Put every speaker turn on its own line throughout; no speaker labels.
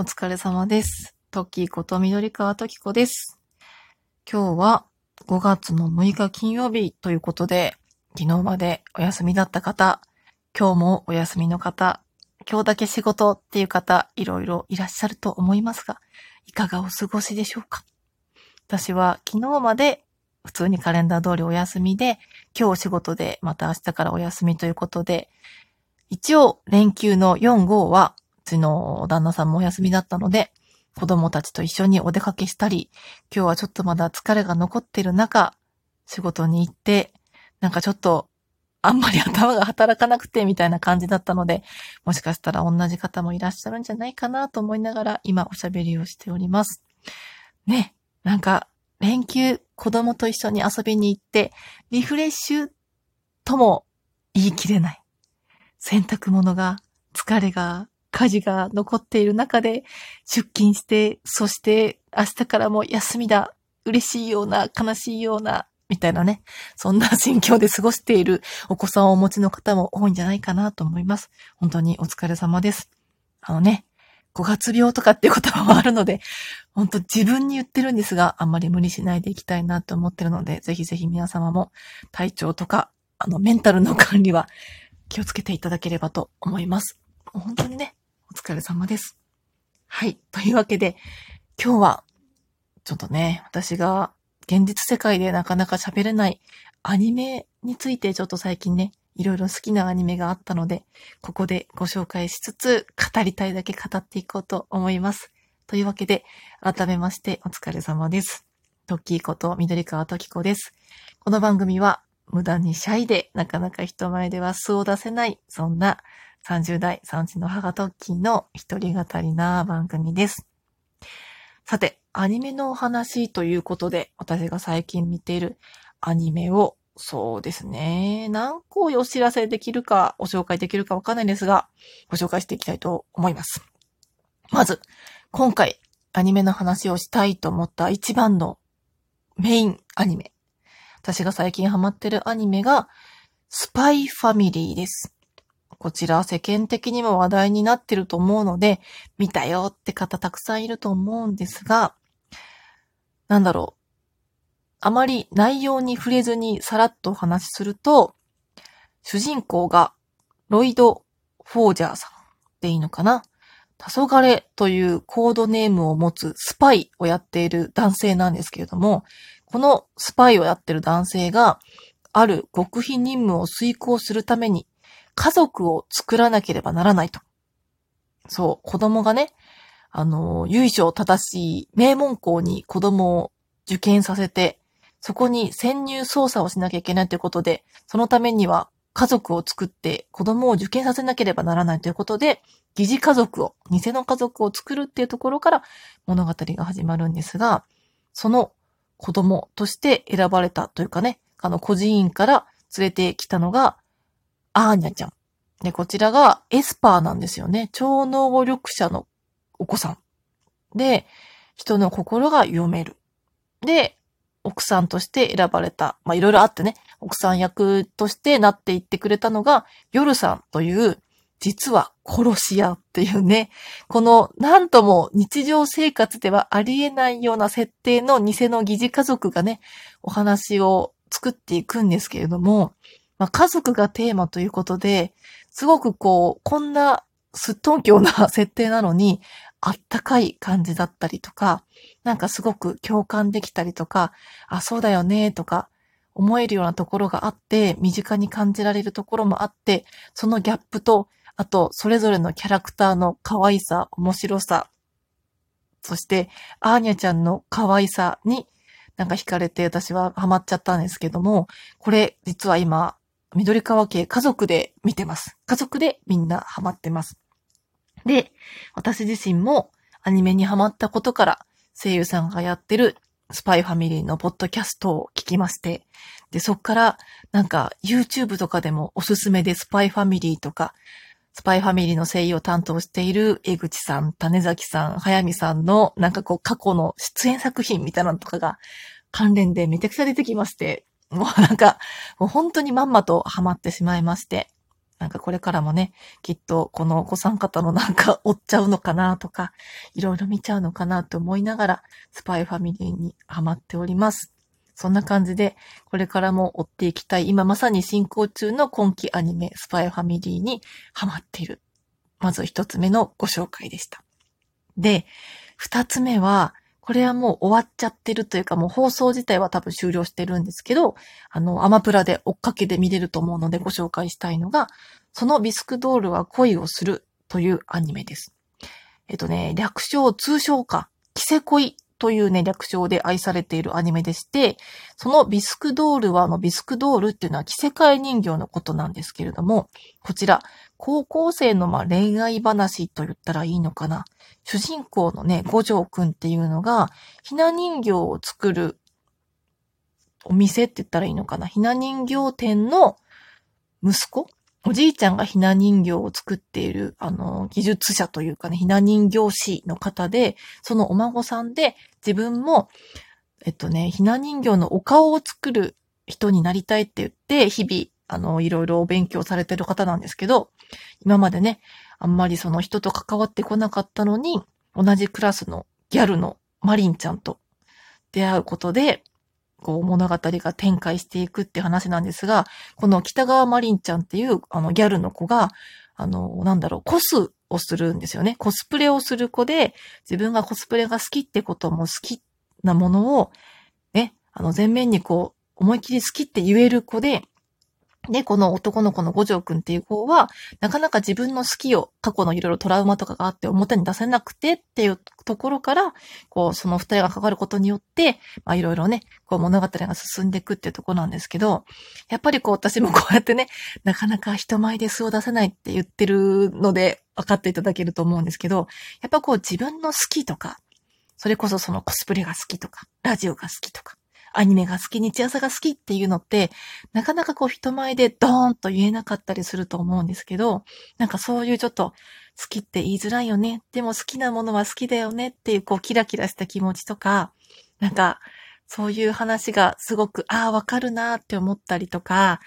お疲れ様です。トッキーこと緑川トキコです。今日は5月の6日金曜日ということで、昨日までお休みだった方、今日もお休みの方、今日だけ仕事っていう方、いろいろいらっしゃると思いますが、いかがお過ごしでしょうか？私は昨日まで普通にカレンダー通りお休みで、今日お仕事でまた明日からお休みということで、一応連休の4、5は、ちの旦那さんもお休みだったので、子供たちと一緒にお出かけしたり、今日はちょっとまだ疲れが残ってる中、仕事に行って、なんかちょっと、あんまり頭が働かなくてみたいな感じだったので、もしかしたら同じ方もいらっしゃるんじゃないかなと思いながら今おしゃべりをしております。ね、なんか連休子供と一緒に遊びに行ってリフレッシュとも言い切れない。洗濯物が、疲れが、家事が残っている中で出勤して、そして明日からも休みだ、嬉しいような、悲しいような、みたいなね、そんな心境で過ごしているお子さんをお持ちの方も多いんじゃないかなと思います。本当にお疲れ様です。あのね、5月病とかっていう言葉もあるので、本当自分に言ってるんですが、あんまり無理しないでいきたいなと思ってるので、ぜひぜひ皆様も体調とか、あの、メンタルの管理は気をつけていただければと思います。本当にね、疲れ様です。はい。というわけで、今日は、ちょっとね、私が現実世界でなかなか喋れないアニメについてちょっと最近ね、いろいろ好きなアニメがあったので、ここでご紹介しつつ、語りたいだけ語っていこうと思います。というわけで、改めましてお疲れ様です。トッキーこと緑川トキコです。この番組は、無駄にシャイでなかなか人前では素を出せない、そんな30代産地の母トッキーの一人語りな番組です。さて、アニメのお話ということで、私が最近見ているアニメを、そうですね、何個お知らせできるか、お紹介できるかわかんないですが、ご紹介していきたいと思います。まず、今回、アニメの話をしたいと思った一番のメインアニメ。私が最近ハマってるアニメが、スパイファミリーです。こちら世間的にも話題になってると思うので、見たよって方たくさんいると思うんですが、なんだろう。あまり内容に触れずにさらっとお話しすると、主人公がロイド・フォージャーさんでいいのかな黄昏というコードネームを持つスパイをやっている男性なんですけれども、このスパイをやっている男性が、ある極秘任務を遂行するために、家族を作らなければならないと。そう、子供がね、あの、由緒正しい名門校に子供を受験させて、そこに潜入捜査をしなきゃいけないということで、そのためには家族を作って子供を受験させなければならないということで、疑似家族を、偽の家族を作るっていうところから物語が始まるんですが、その子供として選ばれたというかね、あの、孤児院から連れてきたのが、アーニャちゃん。で、こちらがエスパーなんですよね。超能力者のお子さん。で、人の心が読める。で、奥さんとして選ばれた。まあ、いろいろあってね、奥さん役としてなっていってくれたのが、夜さんという、実は殺し屋っていうね、この、なんとも日常生活ではありえないような設定の偽の疑似家族がね、お話を作っていくんですけれども、まあ、家族がテーマということで、すごくこう、こんなすっとんきょうな設定なのに、あったかい感じだったりとか、なんかすごく共感できたりとか、あ、そうだよね、とか、思えるようなところがあって、身近に感じられるところもあって、そのギャップと、あと、それぞれのキャラクターの可愛さ、面白さ、そして、アーニャちゃんの可愛さに、なんか惹かれて私はハマっちゃったんですけども、これ実は今、緑川家家族で見てます。家族でみんなハマってます。で、私自身もアニメにハマったことから声優さんがやってるスパイファミリーのポッドキャストを聞きまして、で、そっからなんか YouTube とかでもおすすめでスパイファミリーとか、スパイファミリーの声優を担当している江口さん、種崎さん、早見さんのなんかこう過去の出演作品みたいなのとかが関連でめちゃくちゃ出てきまして、もうなんか、もう本当にまんまとハマってしまいまして。なんかこれからもね、きっとこのお子さん方のなんか追っちゃうのかなとか、いろいろ見ちゃうのかなと思いながら、スパイファミリーにハマっております。そんな感じで、これからも追っていきたい、今まさに進行中の今期アニメ、スパイファミリーにハマっている。まず一つ目のご紹介でした。で、二つ目は、これはもう終わっちゃってるというか、もう放送自体は多分終了してるんですけど、あの、アマプラで追っかけて見れると思うのでご紹介したいのが、そのビスクドールは恋をするというアニメです。えっとね、略称、通称か、キセ恋というね、略称で愛されているアニメでして、そのビスクドールは、あの、ビスクドールっていうのは着せ替え人形のことなんですけれども、こちら、高校生のま恋愛話と言ったらいいのかな。主人公のね、五条くんっていうのが、ひな人形を作るお店って言ったらいいのかな。ひな人形店の息子おじいちゃんがひな人形を作っている、あの、技術者というかね、ひな人形師の方で、そのお孫さんで、自分も、えっとね、ひな人形のお顔を作る人になりたいって言って、日々、あの、いろいろお勉強されてる方なんですけど、今までね、あんまりその人と関わってこなかったのに、同じクラスのギャルのマリンちゃんと出会うことで、こう物語が展開していくって話なんですが、この北川マリンちゃんっていうあのギャルの子が、あの、なんだろう、コスをするんですよね。コスプレをする子で、自分がコスプレが好きってことも好きなものを、ね、あの、前面にこう、思いっきり好きって言える子で、で、この男の子の五条くんっていう子は、なかなか自分の好きを、過去のいろいろトラウマとかがあって表に出せなくてっていうところから、こう、その二人が関わることによって、まあいろいろね、こう物語が進んでいくっていうところなんですけど、やっぱりこう私もこうやってね、なかなか人前で素を出せないって言ってるので分かっていただけると思うんですけど、やっぱこう自分の好きとか、それこそそのコスプレが好きとか、ラジオが好きとか、アニメが好き、日朝が好きっていうのって、なかなかこう人前でドーンと言えなかったりすると思うんですけど、なんかそういうちょっと好きって言いづらいよね。でも好きなものは好きだよねっていうこうキラキラした気持ちとか、なんかそういう話がすごく、ああ、わかるなって思ったりとか、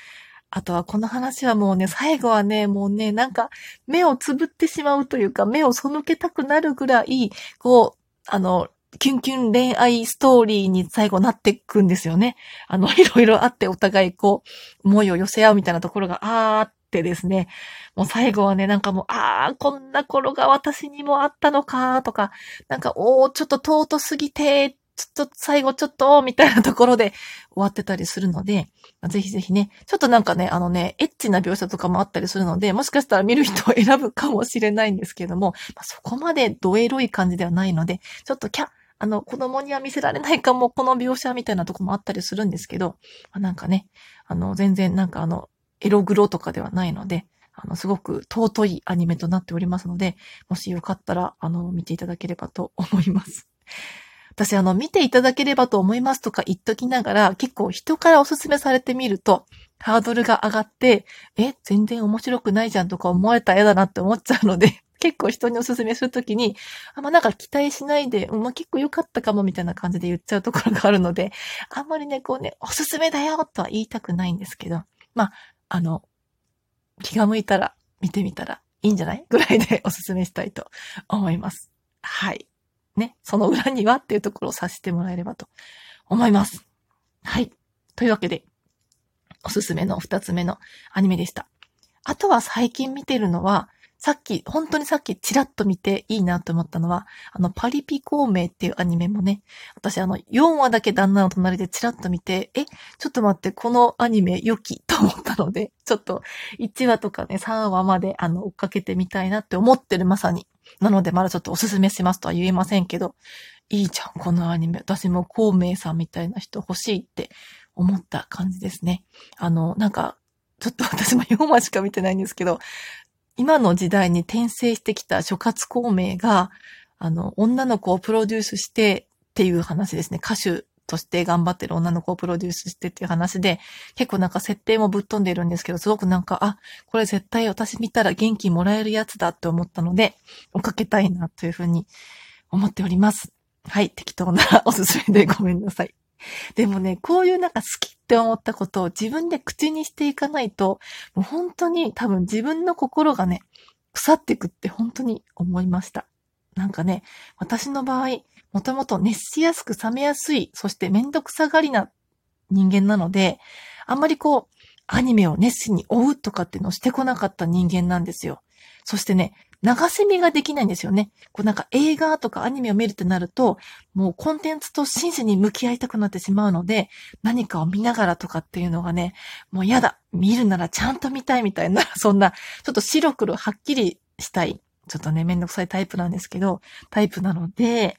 あとはこの話はもうね、最後はね、もうね、なんか目をつぶってしまうというか、目を背けたくなるぐらい、こう、あの、キュンキュン恋愛ストーリーに最後なっていくんですよね。あの、いろいろあってお互いこう、思いを寄せ合うみたいなところがあーってですね。もう最後はね、なんかもう、ああ、こんな頃が私にもあったのか、とか、なんか、おー、ちょっと尊すぎて、ちょっと最後ちょっと、みたいなところで 終わってたりするので、ぜひぜひね、ちょっとなんかね、あのね、エッチな描写とかもあったりするので、もしかしたら見る人を選ぶかもしれないんですけども、まあ、そこまでドエロい感じではないので、ちょっとキャッ、あの、子供には見せられないかも、この描写みたいなとこもあったりするんですけど、ま、なんかね、あの、全然なんかあの、エログロとかではないので、あの、すごく尊いアニメとなっておりますので、もしよかったら、あの、見ていただければと思います。私、あの、見ていただければと思いますとか言っときながら、結構人からおすすめされてみると、ハードルが上がって、え、全然面白くないじゃんとか思われたら嫌だなって思っちゃうので、結構人におすすめするときに、あんまなんか期待しないで、まあ、結構良かったかもみたいな感じで言っちゃうところがあるので、あんまりね、こうね、おすすめだよとは言いたくないんですけど、まあ、あの、気が向いたら見てみたらいいんじゃない？ぐらいで おすすめしたいと思います。はい。ね、その裏にはっていうところを察してもらえればと思います。はい。というわけで、おすすめの二つ目のアニメでした。あとは最近見てるのは、さっき、本当にさっきチラッと見ていいなと思ったのは、あの、パリピ孔明っていうアニメもね、私あの、4話だけ旦那の隣でチラッと見て、え、ちょっと待って、このアニメ良きと思ったので、ちょっと1話とかね、3話まであの、追っかけてみたいなって思ってるまさに。なのでまだちょっとおすすめしますとは言えませんけど、いいじゃん、このアニメ。私も孔明さんみたいな人欲しいって思った感じですね。あの、なんか、ちょっと私も4話しか見てないんですけど、今の時代に転生してきた諸葛孔明が、あの、女の子をプロデュースしてっていう話ですね。歌手として頑張ってる女の子をプロデュースしてっていう話で、結構なんか設定もぶっ飛んでるんですけど、すごくなんか、あ、これ絶対私見たら元気もらえるやつだって思ったので、追っかけたいなというふうに思っております。はい、適当なおすすめでごめんなさい。でもね、こういうなんか好きって思ったことを自分で口にしていかないと、もう本当に多分自分の心がね、腐っていくって本当に思いました。なんかね、私の場合、もともと熱しやすく冷めやすい、そしてめんどくさがりな人間なので、あんまりこう、アニメを熱心に追うとかっていうのをしてこなかった人間なんですよ。そしてね、流せ見ができないんですよね。こうなんか映画とかアニメを見るってなると、もうコンテンツと真摯に向き合いたくなってしまうので、何かを見ながらとかっていうのがね、もうやだ。見るならちゃんと見たいみたいな、そんな、ちょっと白黒はっきりしたい。ちょっとね、めんどくさいタイプなんですけど、タイプなので、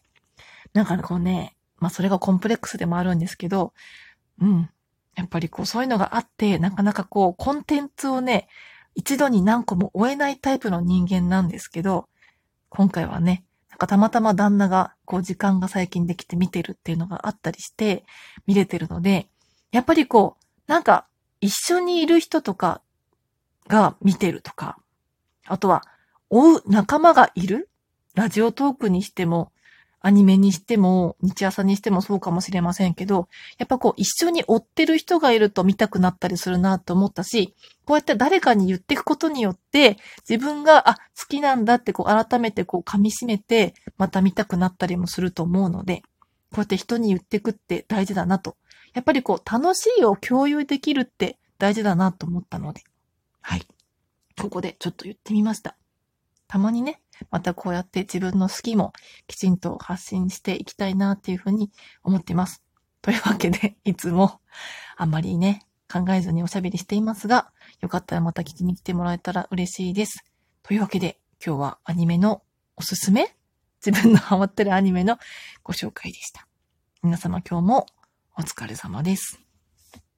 なんかこうね、まあそれがコンプレックスでもあるんですけど、うん。やっぱりこうそういうのがあって、なかなかこうコンテンツをね、一度に何個も追えないタイプの人間なんですけど、今回はね、なんかたまたま旦那がこう時間が最近できて見てるっていうのがあったりして見れてるので、やっぱりこう、なんか一緒にいる人とかが見てるとか、あとは追う仲間がいるラジオトークにしても、アニメにしても、日朝にしてもそうかもしれませんけど、やっぱこう一緒に追ってる人がいると見たくなったりするなと思ったし、こうやって誰かに言っていくことによって、自分が、あ、好きなんだってこう改めてこう噛み締めて、また見たくなったりもすると思うので、こうやって人に言っていくって大事だなと。やっぱりこう楽しいを共有できるって大事だなと思ったので、はい。ここでちょっと言ってみました。たまにね、またこうやって自分の好きもきちんと発信していきたいなっていうふうに思っています。というわけで、いつもあんまりね、考えずにおしゃべりしていますが、よかったらまた聞きに来てもらえたら嬉しいです。というわけで、今日はアニメのおすすめ？自分のハマってるアニメのご紹介でした。皆様今日もお疲れ様です。